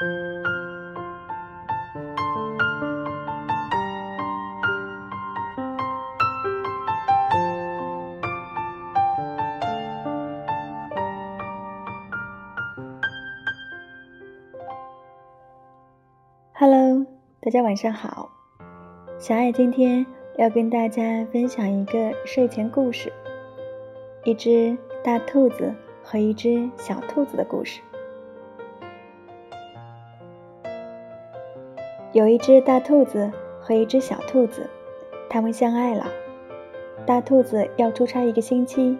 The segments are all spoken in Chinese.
Hello，大家晚上好。小爱今天要跟大家分享一个睡前故事，一只大兔子和一只小兔子的故事。有一只大兔子和一只小兔子，他们相爱了。大兔子要出差一个星期，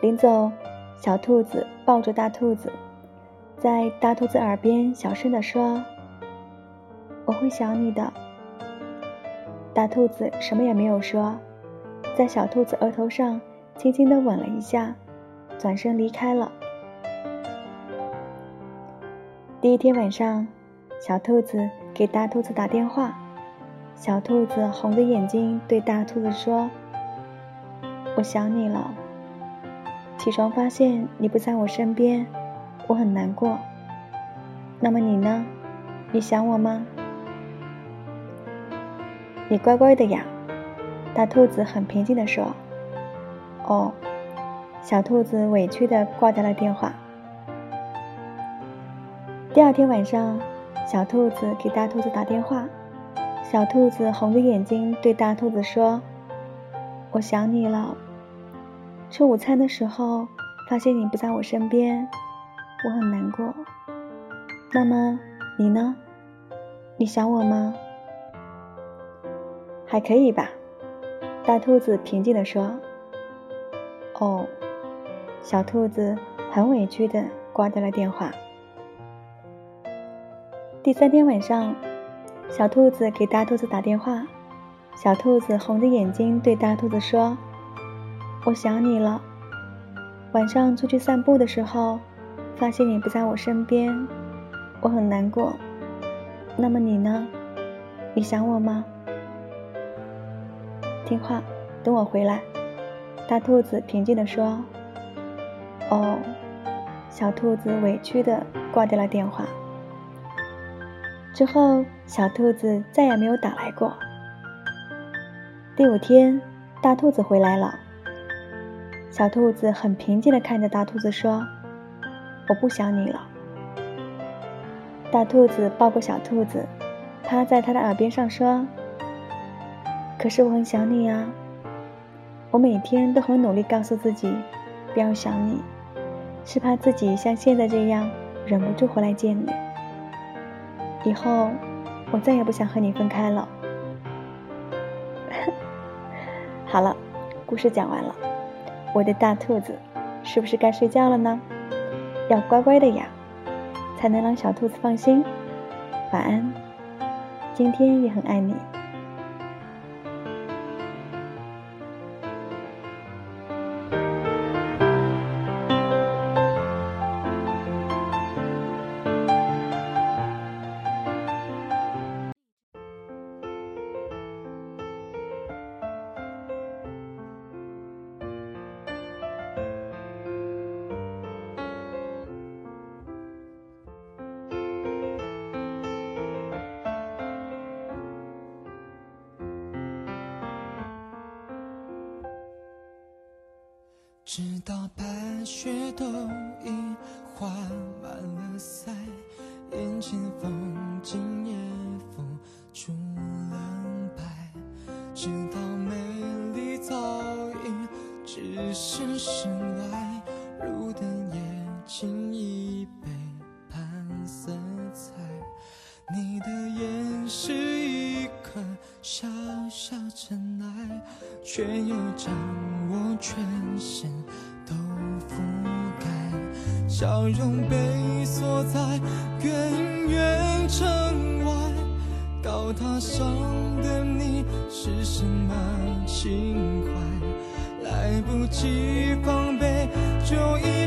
临走，小兔子抱着大兔子，在大兔子耳边小声地说。我会想你的，大兔子什么也没有说，在小兔子额头上轻轻的吻了一下，转身离开了。第一天晚上，小兔子给大兔子打电话，小兔子红着眼睛对大兔子说：“我想你了。起床发现你不在我身边，我很难过。那么你呢？你想我吗？”你乖乖的呀，大兔子很平静地说：“哦。”小兔子委屈地挂掉了电话。第二天晚上，小兔子给大兔子打电话，小兔子红着眼睛对大兔子说：“我想你了。吃午餐的时候发现你不在我身边，我很难过。那么你呢？你想我吗？”还可以吧，大兔子平静地说。“哦。”小兔子很委屈地挂掉了电话。第三天晚上，小兔子给大兔子打电话，小兔子红着眼睛对大兔子说：“我想你了。晚上出去散步的时候，发现你不在我身边，我很难过。那么你呢？你想我吗？”听话，等我回来。大兔子平静地说：“哦。”小兔子委屈地挂掉了电话。之后，小兔子再也没有打来过。第五天，大兔子回来了。小兔子很平静地看着大兔子说：“我不想你了。”大兔子抱过小兔子，趴在它的耳边上说。可是我很想你啊！我每天都很努力告诉自己，不要想你，是怕自己像现在这样忍不住回来见你。以后我再也不想和你分开了。好了，故事讲完了，我的大兔子，是不是该睡觉了呢？要乖乖的呀，才能让小兔子放心。晚安，今天也很爱你。直到白雪都已化满了腮，眼前风景也浮出了白，直到美丽早已只剩身外，路灯也轻易背叛色彩。你的眼是一颗小小尘埃，却又将我全身都覆盖。笑容被锁在远远城外，高塔上的你是什么情怀？来不及防备，就已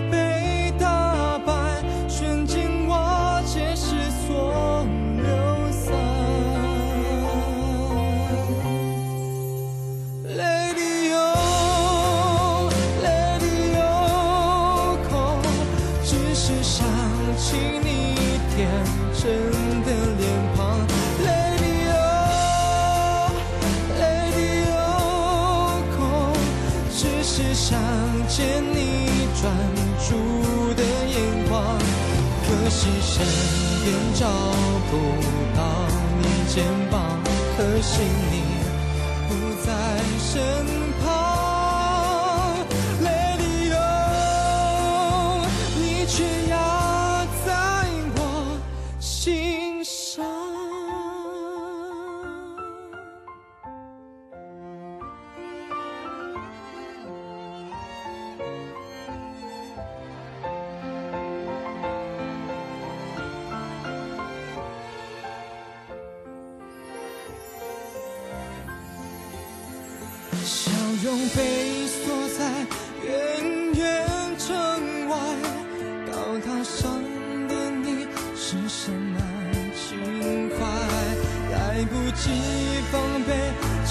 是想见你专注的眼光，可惜身边找不到你肩膀，可惜你不在身容被锁在远远城外，高塔上的你是什么情怀？来不及防备，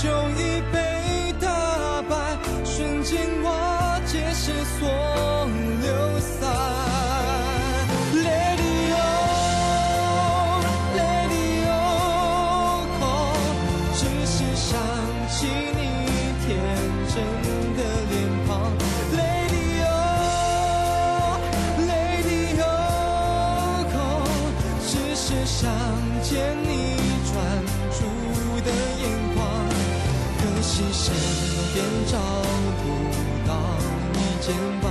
就已被找不到你肩膀，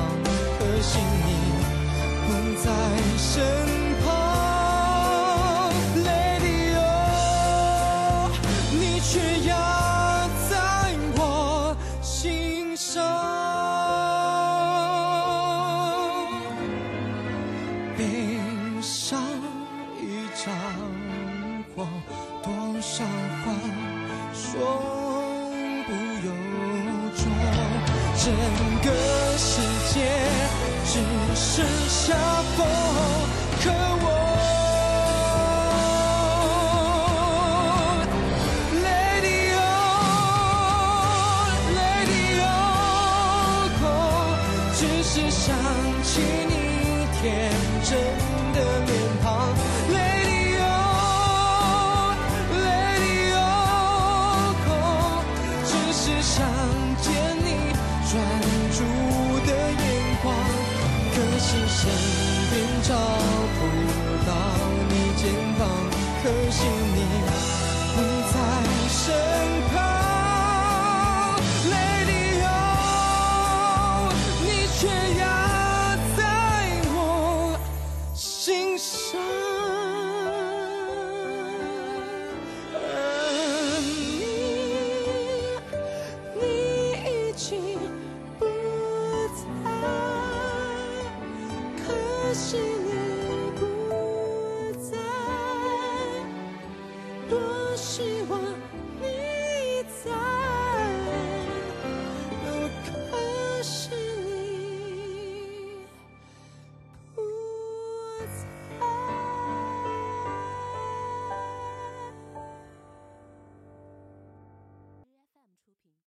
可惜你不在身旁，Lady Oh，你却压在我心上。悲伤一场，或多少话说不由。整个世界只剩下风和我。